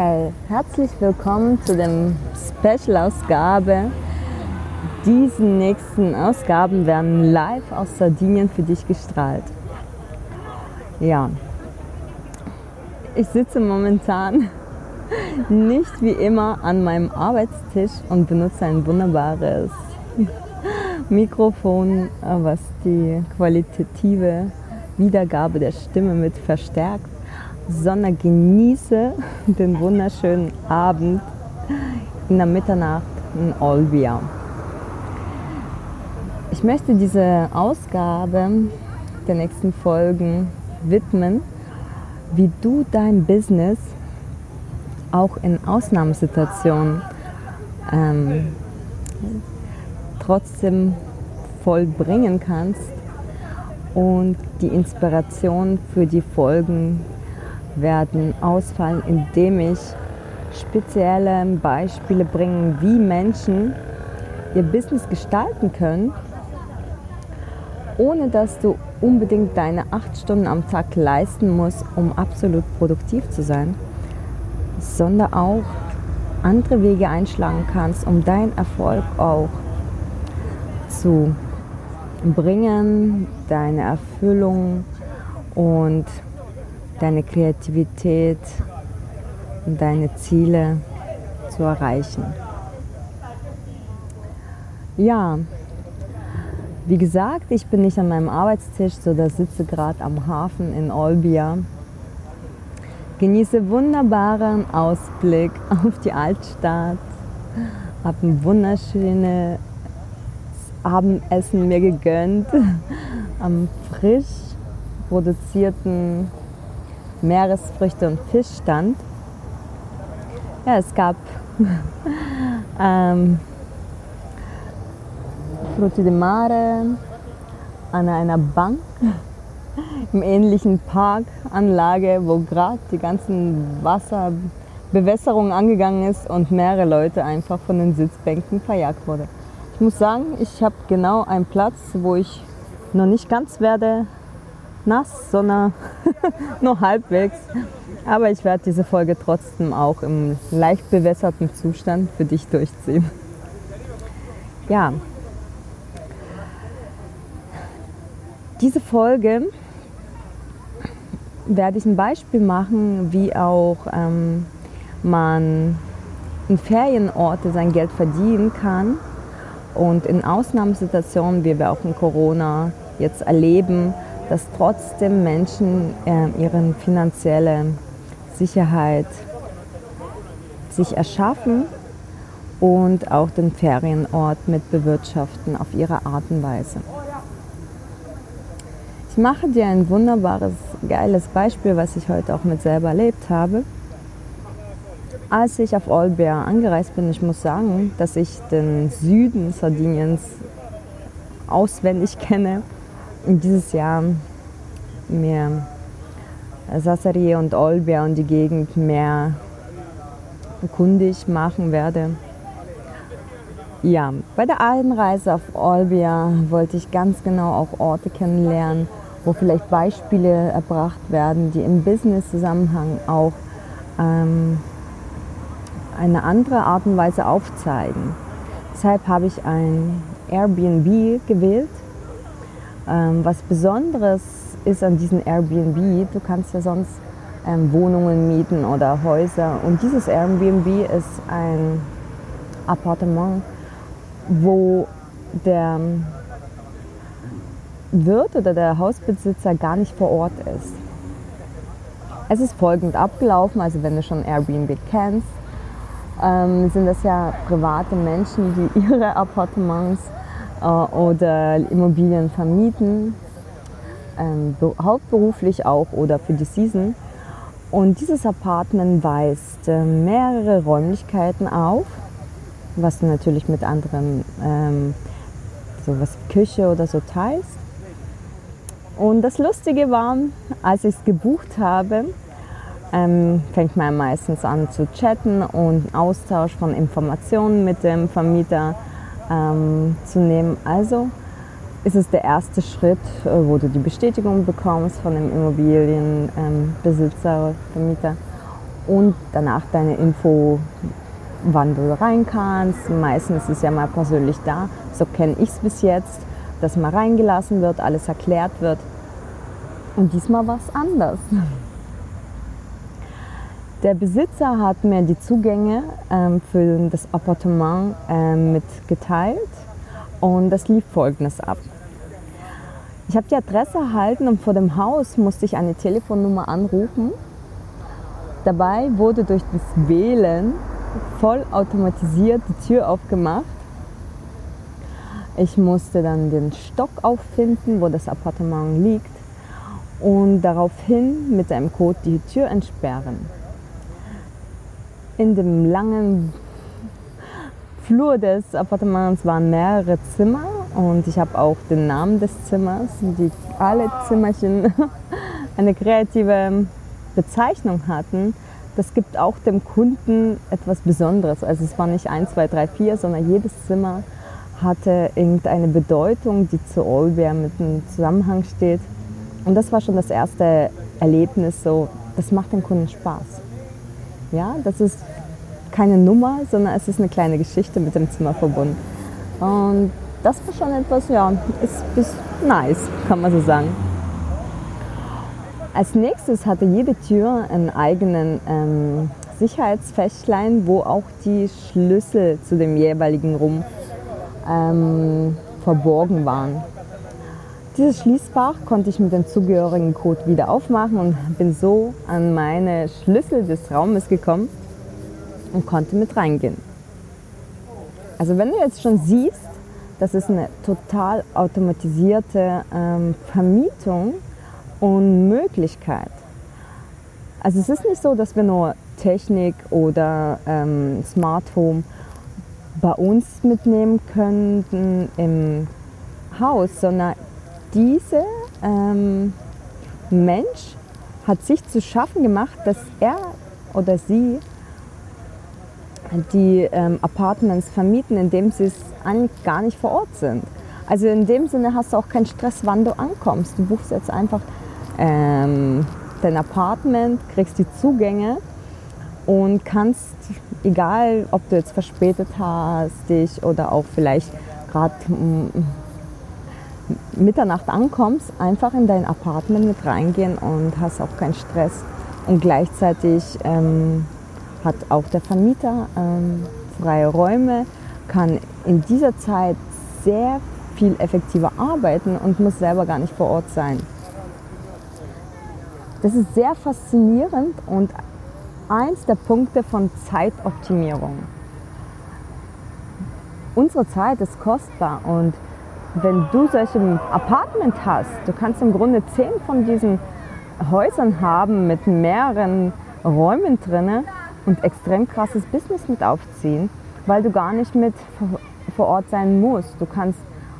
Hey, herzlich willkommen zu dem Special-Ausgabe. Diese nächsten Ausgaben werden live aus Sardinien für dich gestrahlt. Ja, ich sitze momentan nicht wie immer an meinem Arbeitstisch und benutze ein wunderbares Mikrofon, was die qualitative Wiedergabe der Stimme mit verstärkt, sondern genieße den wunderschönen Abend in der Mitternacht in Olbia. Ich möchte diese Ausgabe der nächsten Folgen widmen, wie du dein Business auch in Ausnahmesituationen ähm, trotzdem vollbringen kannst und die Inspiration für die Folgen werden ausfallen, indem ich spezielle Beispiele bringe, wie Menschen ihr Business gestalten können, ohne dass du unbedingt deine acht Stunden am Tag leisten musst, um absolut produktiv zu sein, sondern auch andere Wege einschlagen kannst, um deinen Erfolg auch zu bringen, deine Erfüllung und deine Kreativität und deine Ziele zu erreichen. Ja, wie gesagt, ich bin nicht an meinem Arbeitstisch, sondern sitze gerade am Hafen in Olbia. Genieße wunderbaren Ausblick auf die Altstadt. Habe ein wunderschönes Abendessen mir gegönnt am frisch produzierten Meeresfrüchte- und Fischstand. Ja, es gab ähm, Frutti di Mare an einer Bank im ähnlichen Parkanlage, wo gerade die ganzen Wasserbewässerung angegangen ist und mehrere Leute einfach von den Sitzbänken verjagt wurde. Ich muss sagen, ich habe genau einen Platz, wo ich noch nicht ganz werde nass, sondern nur halbwegs. Aber ich werde diese Folge trotzdem auch im leicht bewässerten Zustand für dich durchziehen. Ja, diese Folge werde ich ein Beispiel machen, wie auch ähm, man in Ferienorte sein Geld verdienen kann und in Ausnahmesituationen, wie wir auch in Corona jetzt erleben, dass trotzdem Menschen äh, ihre finanzielle Sicherheit sich erschaffen und auch den Ferienort mit bewirtschaften auf ihre Art und Weise. Ich mache dir ein wunderbares, geiles Beispiel, was ich heute auch mit selber erlebt habe. Als ich auf Olbia angereist bin, ich muss sagen, dass ich den Süden Sardiniens auswendig kenne dieses Jahr mir Sassari und Olbia und die Gegend mehr kundig machen werde. Ja, bei der Einreise auf Olbia wollte ich ganz genau auch Orte kennenlernen, wo vielleicht Beispiele erbracht werden, die im Business-Zusammenhang auch ähm, eine andere Art und Weise aufzeigen. Deshalb habe ich ein Airbnb gewählt. Ähm, was Besonderes ist an diesem Airbnb, du kannst ja sonst ähm, Wohnungen mieten oder Häuser. Und dieses Airbnb ist ein Appartement, wo der Wirt oder der Hausbesitzer gar nicht vor Ort ist. Es ist folgend abgelaufen, also wenn du schon Airbnb kennst, ähm, sind das ja private Menschen, die ihre Appartements oder Immobilien vermieten, ähm, hauptberuflich auch oder für die Season. Und dieses Apartment weist äh, mehrere Räumlichkeiten auf was du natürlich mit anderen, ähm, so was Küche oder so teilst. Und das Lustige war, als ich es gebucht habe, ähm, fängt man meistens an zu chatten und Austausch von Informationen mit dem Vermieter ähm, zu nehmen. Also ist es der erste Schritt, äh, wo du die Bestätigung bekommst von dem Immobilienbesitzer, ähm, Vermieter und danach deine Info, wann du rein kannst. Meistens ist es ja mal persönlich da, so kenne ich es bis jetzt, dass man reingelassen wird, alles erklärt wird. Und diesmal war es anders. Der Besitzer hat mir die Zugänge ähm, für das Appartement ähm, mitgeteilt und das lief folgendes ab. Ich habe die Adresse erhalten und vor dem Haus musste ich eine Telefonnummer anrufen. Dabei wurde durch das Wählen voll automatisiert die Tür aufgemacht. Ich musste dann den Stock auffinden, wo das Appartement liegt und daraufhin mit einem Code die Tür entsperren in dem langen Flur des Appartements waren mehrere Zimmer und ich habe auch den Namen des Zimmers, die alle Zimmerchen eine kreative Bezeichnung hatten. Das gibt auch dem Kunden etwas Besonderes. Also es war nicht 1, 2, 3, 4, sondern jedes Zimmer hatte irgendeine Bedeutung, die zu Olbia mit einem Zusammenhang steht. Und das war schon das erste Erlebnis, so, das macht dem Kunden Spaß. Ja, das ist keine Nummer, sondern es ist eine kleine Geschichte mit dem Zimmer verbunden. Und das war schon etwas, ja, ist, ist nice, kann man so sagen. Als nächstes hatte jede Tür einen eigenen ähm, Sicherheitsfächlein, wo auch die Schlüssel zu dem jeweiligen Rum ähm, verborgen waren. Dieses Schließfach konnte ich mit dem zugehörigen Code wieder aufmachen und bin so an meine Schlüssel des Raumes gekommen und konnte mit reingehen. Also wenn du jetzt schon siehst, das ist eine total automatisierte ähm, Vermietung und Möglichkeit. Also es ist nicht so, dass wir nur Technik oder ähm, Smart Home bei uns mitnehmen könnten im Haus, sondern dieser ähm, Mensch hat sich zu schaffen gemacht, dass er oder sie die ähm, Apartments vermieten, indem sie es eigentlich gar nicht vor Ort sind. Also in dem Sinne hast du auch keinen Stress, wann du ankommst. Du buchst jetzt einfach ähm, dein Apartment, kriegst die Zugänge und kannst, egal ob du jetzt verspätet hast dich oder auch vielleicht gerade Mitternacht ankommst, einfach in dein Apartment mit reingehen und hast auch keinen Stress und gleichzeitig ähm, hat auch der Vermieter ähm, freie Räume, kann in dieser Zeit sehr viel effektiver arbeiten und muss selber gar nicht vor Ort sein. Das ist sehr faszinierend und eins der Punkte von Zeitoptimierung. Unsere Zeit ist kostbar und wenn du solche Apartment hast, du kannst im Grunde zehn von diesen Häusern haben mit mehreren Räumen drinnen und extrem krasses Business mit aufziehen, weil du gar nicht mit vor Ort sein musst. Du kannst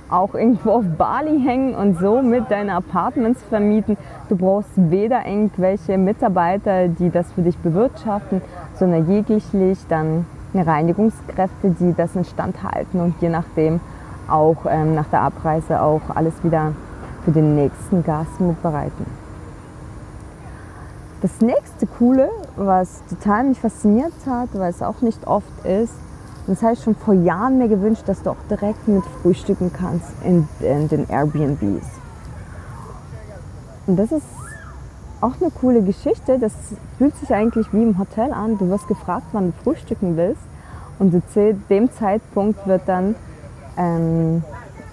auch irgendwo auf Bali hängen und so mit deinen Apartments vermieten. Du brauchst weder irgendwelche Mitarbeiter, die das für dich bewirtschaften, sondern jeglich dann Reinigungskräfte, die das instand halten und je nachdem auch ähm, nach der Abreise auch alles wieder für den nächsten Gast mitbereiten. Das nächste Coole, was total mich fasziniert hat, weil es auch nicht oft ist, und das habe ich schon vor Jahren mir gewünscht, dass du auch direkt mit frühstücken kannst in, in den Airbnbs. Und das ist auch eine coole Geschichte. Das fühlt sich eigentlich wie im Hotel an. Du wirst gefragt, wann du frühstücken willst. Und zu dem Zeitpunkt wird dann ähm,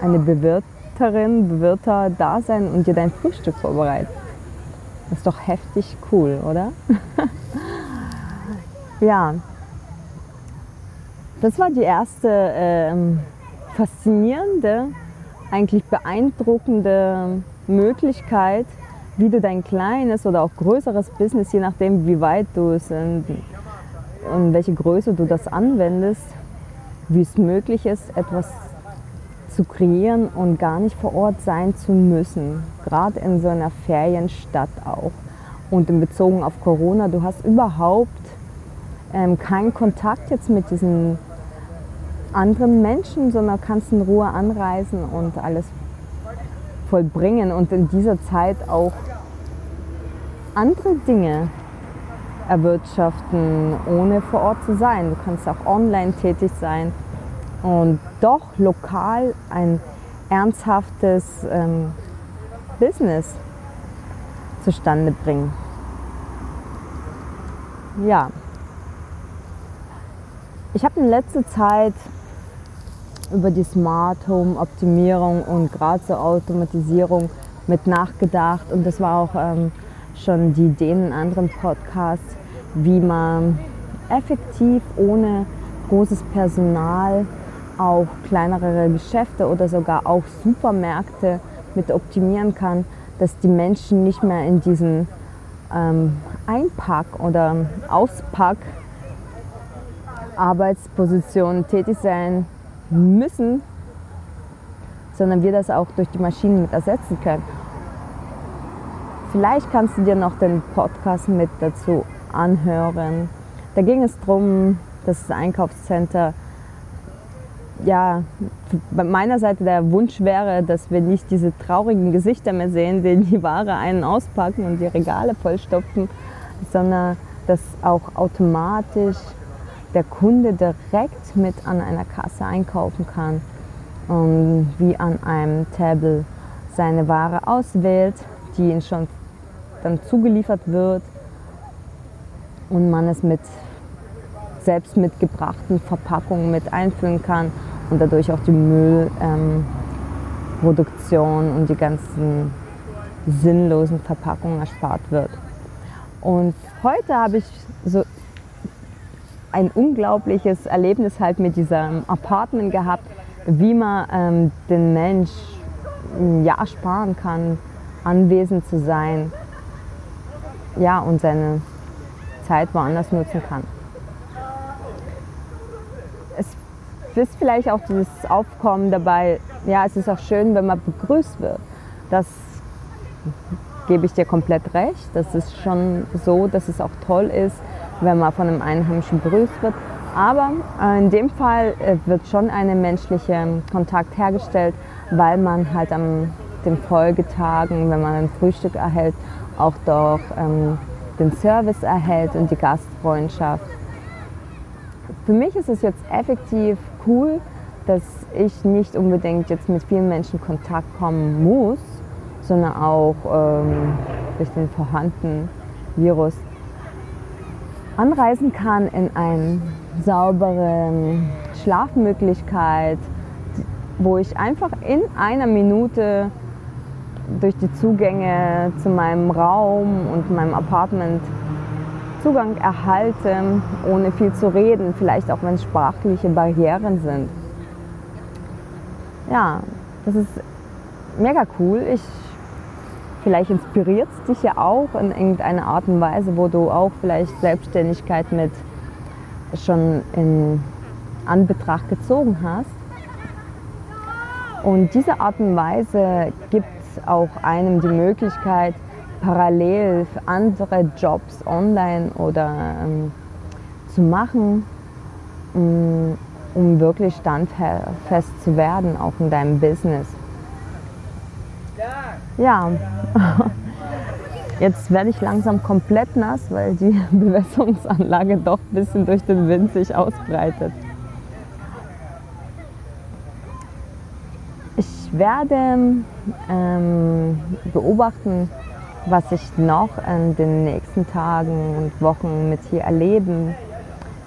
eine Bewirterin, Bewirter da sein und dir dein Frühstück vorbereiten. Das ist doch heftig cool, oder? ja, das war die erste ähm, faszinierende, eigentlich beeindruckende Möglichkeit, wie du dein kleines oder auch größeres Business, je nachdem wie weit du es und welche Größe du das anwendest, wie es möglich ist, etwas zu kreieren und gar nicht vor Ort sein zu müssen. Gerade in so einer Ferienstadt auch. Und in Bezogen auf Corona, du hast überhaupt ähm, keinen Kontakt jetzt mit diesen anderen Menschen, sondern kannst in Ruhe anreisen und alles vollbringen und in dieser Zeit auch andere Dinge erwirtschaften, ohne vor Ort zu sein. Du kannst auch online tätig sein und doch lokal ein ernsthaftes ähm, Business zustande bringen. Ja, ich habe in letzter Zeit über die Smart Home Optimierung und gerade zur Automatisierung mit nachgedacht und das war auch ähm, schon die Idee in anderen Podcasts, wie man effektiv ohne großes Personal auch kleinere Geschäfte oder sogar auch Supermärkte mit optimieren kann, dass die Menschen nicht mehr in diesen ähm, Einpack- oder Auspack-Arbeitspositionen tätig sein müssen, sondern wir das auch durch die Maschinen mit ersetzen können. Vielleicht kannst du dir noch den Podcast mit dazu anhören. Da ging es darum, dass das Einkaufscenter, ja, bei meiner Seite der Wunsch wäre, dass wir nicht diese traurigen Gesichter mehr sehen, die die Ware einen auspacken und die Regale vollstopfen, sondern dass auch automatisch der Kunde direkt mit an einer Kasse einkaufen kann und wie an einem Table seine Ware auswählt, die ihn schon dann zugeliefert wird und man es mit selbst mitgebrachten Verpackungen mit einfüllen kann und dadurch auch die Müllproduktion ähm, und die ganzen sinnlosen Verpackungen erspart wird. Und heute habe ich so ein unglaubliches Erlebnis halt mit diesem Apartment gehabt, wie man ähm, den Mensch ein Jahr sparen kann, anwesend zu sein, ja, und seine Zeit woanders nutzen kann. Es ist vielleicht auch dieses Aufkommen dabei, ja, es ist auch schön, wenn man begrüßt wird. Das gebe ich dir komplett recht. Das ist schon so, dass es auch toll ist, wenn man von einem Einheimischen begrüßt wird. Aber äh, in dem Fall äh, wird schon ein menschlicher Kontakt hergestellt, weil man halt an den Folgetagen, wenn man ein Frühstück erhält, auch doch ähm, den Service erhält und die Gastfreundschaft. Für mich ist es jetzt effektiv cool, dass ich nicht unbedingt jetzt mit vielen Menschen Kontakt kommen muss, sondern auch ähm, durch den vorhandenen Virus anreisen kann in eine saubere Schlafmöglichkeit, wo ich einfach in einer Minute durch die Zugänge zu meinem Raum und meinem Apartment Zugang erhalte, ohne viel zu reden, vielleicht auch wenn sprachliche Barrieren sind. Ja, das ist mega cool. Ich, vielleicht inspiriert es dich ja auch in irgendeiner Art und Weise, wo du auch vielleicht Selbstständigkeit mit schon in Anbetracht gezogen hast. Und diese Art und Weise gibt auch einem die Möglichkeit, parallel andere Jobs online oder ähm, zu machen, um, um wirklich standfest zu werden, auch in deinem Business. Ja, jetzt werde ich langsam komplett nass, weil die Bewässerungsanlage doch ein bisschen durch den Wind sich ausbreitet. werde ähm, beobachten, was ich noch in den nächsten Tagen und Wochen mit hier erleben,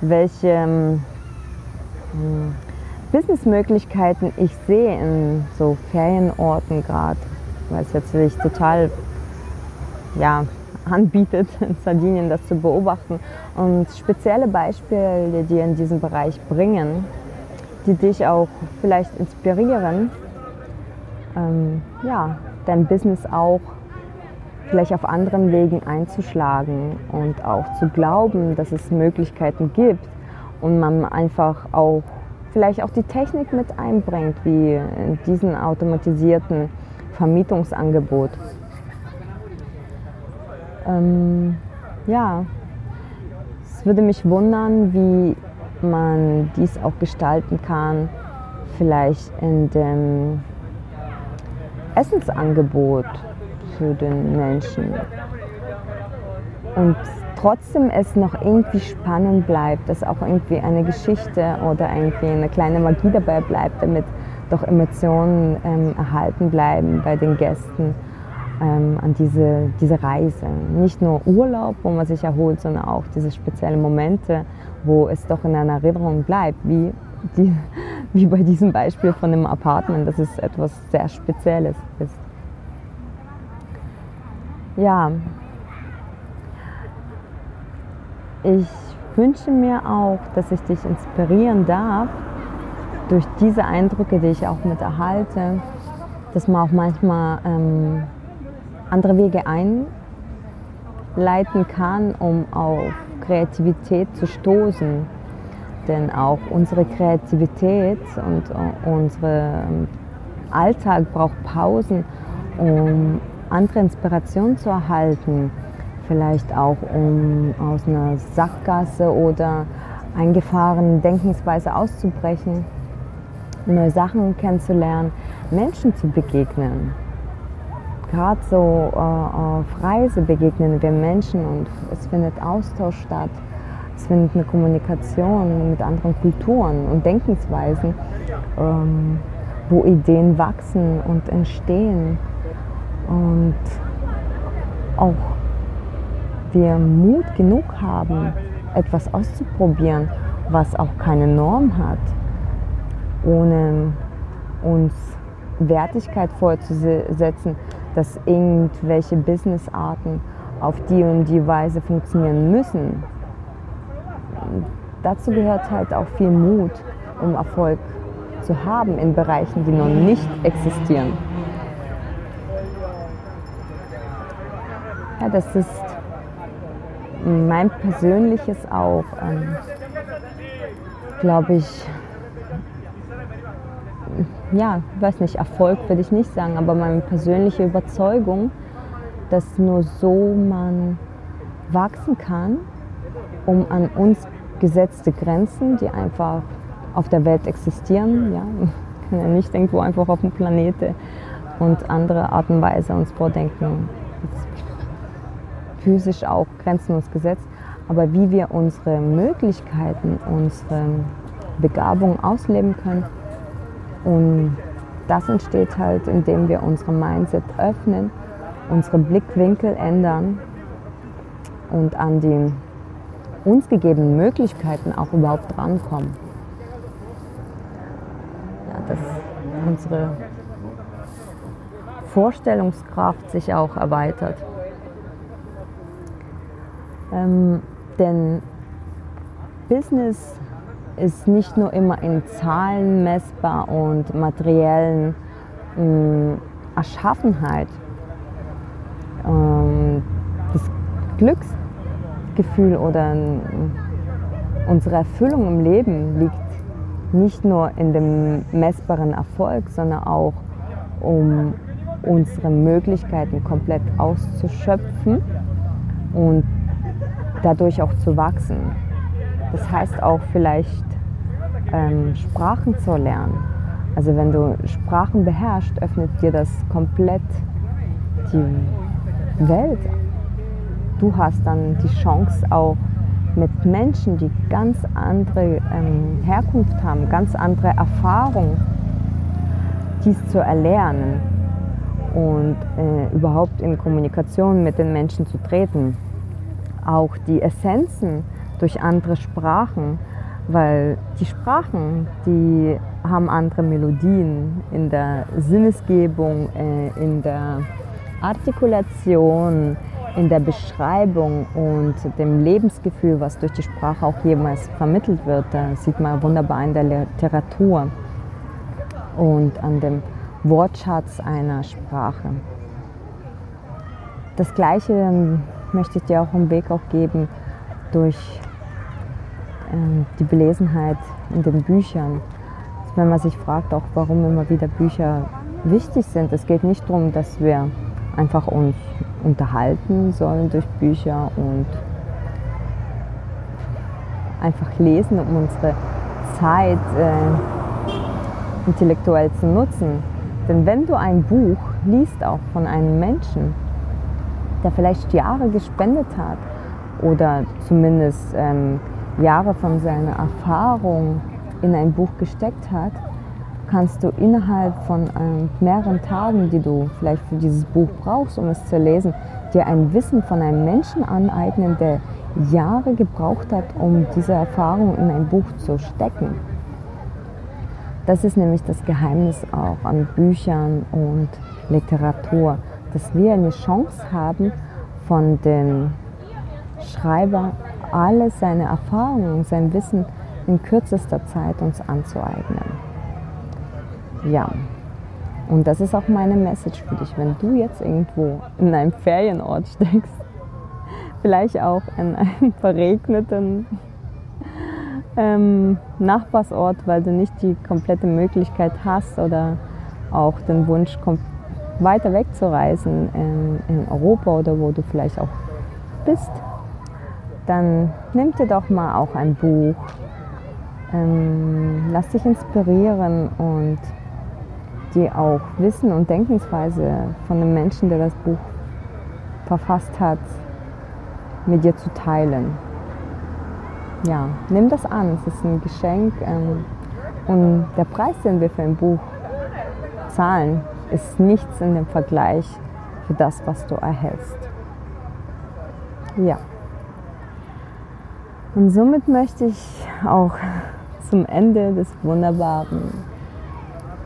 welche ähm, Businessmöglichkeiten ich sehe in so Ferienorten gerade, weil es jetzt sich total ja, anbietet, in Sardinien das zu beobachten. Und spezielle Beispiele, die in diesem Bereich bringen, die dich auch vielleicht inspirieren ähm, ja, dein Business auch vielleicht auf anderen Wegen einzuschlagen und auch zu glauben, dass es Möglichkeiten gibt und man einfach auch vielleicht auch die Technik mit einbringt, wie diesen automatisierten Vermietungsangebot. Ähm, ja, es würde mich wundern, wie man dies auch gestalten kann, vielleicht in dem Essensangebot für den Menschen. Und trotzdem es noch irgendwie spannend bleibt, dass auch irgendwie eine Geschichte oder irgendwie eine kleine Magie dabei bleibt, damit doch Emotionen ähm, erhalten bleiben bei den Gästen ähm, an diese, diese Reise. Nicht nur Urlaub, wo man sich erholt, sondern auch diese speziellen Momente, wo es doch in einer Erinnerung bleibt, wie, die, wie bei diesem Beispiel von dem Apartment, dass es etwas sehr Spezielles ist. Ja, ich wünsche mir auch, dass ich dich inspirieren darf durch diese Eindrücke, die ich auch mit erhalte, dass man auch manchmal ähm, andere Wege einleiten kann, um auf Kreativität zu stoßen. Denn auch unsere Kreativität und uh, unser ähm, Alltag braucht Pausen, um andere Inspirationen zu erhalten. Vielleicht auch, um aus einer Sackgasse oder eingefahrenen Denkensweise auszubrechen, neue Sachen kennenzulernen, Menschen zu begegnen gerade so äh, auf Reise begegnen wir Menschen und es findet Austausch statt. Es findet eine Kommunikation mit anderen Kulturen und Denkensweisen, ähm, wo Ideen wachsen und entstehen. Und auch wir Mut genug haben, etwas auszuprobieren, was auch keine Norm hat, ohne uns Wertigkeit vorzusetzen, dass irgendwelche Businessarten auf die und die Weise funktionieren müssen. Dazu gehört halt auch viel Mut, um Erfolg zu haben in Bereichen, die noch nicht existieren. Ja, das ist mein persönliches auch, ähm, glaube ich, ja, weiß nicht, Erfolg würde ich nicht sagen, aber meine persönliche Überzeugung, dass nur so man wachsen kann, um an uns gesetzte Grenzen, die einfach auf der Welt existieren, ja, kann ja nicht irgendwo einfach auf dem Planeten und andere Art und Weise uns vordenken, physisch auch grenzenlos gesetzt, aber wie wir unsere Möglichkeiten, unsere Begabung ausleben können, und das entsteht halt, indem wir unsere Mindset öffnen, unsere Blickwinkel ändern und an die uns gegebenen Möglichkeiten auch überhaupt drankommen. Ja, dass unsere Vorstellungskraft sich auch erweitert. Ähm, denn Business ist nicht nur immer in Zahlen messbar und materiellen äh, Erschaffenheit. Ähm, das Glücksgefühl oder unsere Erfüllung im Leben liegt nicht nur in dem messbaren Erfolg, sondern auch um unsere Möglichkeiten komplett auszuschöpfen und dadurch auch zu wachsen. Das heißt auch vielleicht ähm, Sprachen zu lernen. Also wenn du Sprachen beherrschst, öffnet dir das komplett die Welt. Du hast dann die Chance auch mit Menschen, die ganz andere ähm, Herkunft haben, ganz andere Erfahrungen, dies zu erlernen und äh, überhaupt in Kommunikation mit den Menschen zu treten. Auch die Essenzen durch andere Sprachen, weil die Sprachen, die haben andere Melodien in der Sinnesgebung, äh, in der Artikulation, in der Beschreibung und dem Lebensgefühl, was durch die Sprache auch jemals vermittelt wird. Da sieht man wunderbar in der Literatur und an dem Wortschatz einer Sprache. Das Gleiche ähm, möchte ich dir auch im Weg auch geben durch ähm, die Belesenheit in den Büchern, wenn man sich fragt, auch warum immer wieder Bücher wichtig sind. Es geht nicht darum, dass wir einfach uns unterhalten sollen durch Bücher und einfach lesen, um unsere Zeit äh, intellektuell zu nutzen. Denn wenn du ein Buch liest, auch von einem Menschen, der vielleicht Jahre gespendet hat oder zumindest ähm, Jahre von seiner Erfahrung in ein Buch gesteckt hat, kannst du innerhalb von ähm, mehreren Tagen, die du vielleicht für dieses Buch brauchst, um es zu lesen, dir ein Wissen von einem Menschen aneignen, der Jahre gebraucht hat, um diese Erfahrung in ein Buch zu stecken. Das ist nämlich das Geheimnis auch an Büchern und Literatur, dass wir eine Chance haben, von dem Schreiber alle seine Erfahrungen, sein Wissen in kürzester Zeit uns anzueignen. Ja, und das ist auch meine Message für dich, wenn du jetzt irgendwo in einem Ferienort steckst, vielleicht auch in einem verregneten ähm, Nachbarsort, weil du nicht die komplette Möglichkeit hast oder auch den Wunsch, weiter wegzureisen in, in Europa oder wo du vielleicht auch bist, dann nimm dir doch mal auch ein Buch, ähm, lass dich inspirieren und die auch Wissen und Denkensweise von dem Menschen, der das Buch verfasst hat, mit dir zu teilen. Ja, nimm das an, es ist ein Geschenk ähm, und der Preis, den wir für ein Buch zahlen, ist nichts in dem Vergleich für das, was du erhältst. Ja. Und somit möchte ich auch zum Ende des wunderbaren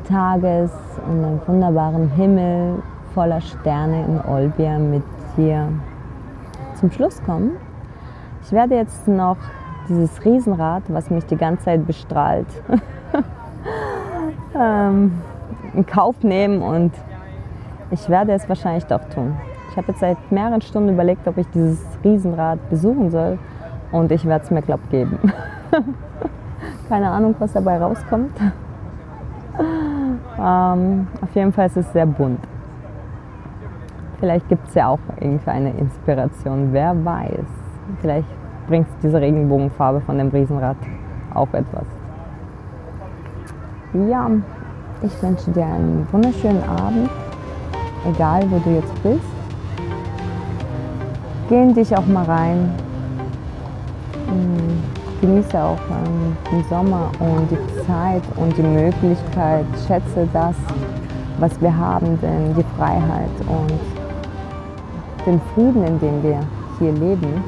Tages und einem wunderbaren Himmel voller Sterne in Olbia mit dir zum Schluss kommen. Ich werde jetzt noch dieses Riesenrad, was mich die ganze Zeit bestrahlt, ähm, in Kauf nehmen und ich werde es wahrscheinlich doch tun. Ich habe jetzt seit mehreren Stunden überlegt, ob ich dieses Riesenrad besuchen soll und ich werde es mir, glaube geben. Keine Ahnung, was dabei rauskommt. Ähm, auf jeden Fall ist es sehr bunt. Vielleicht gibt es ja auch irgendeine Inspiration, wer weiß. Vielleicht bringt diese Regenbogenfarbe von dem Riesenrad auch etwas. Ja, ich wünsche dir einen wunderschönen Abend, egal wo du jetzt bist. Geh in dich auch mal rein. Hm genieße auch ähm, den Sommer und die Zeit und die Möglichkeit, schätze das, was wir haben, denn die Freiheit und den Frieden, in dem wir hier leben.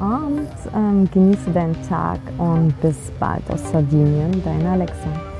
Und ähm, genieße deinen Tag und bis bald aus Sardinien, dein Alexa.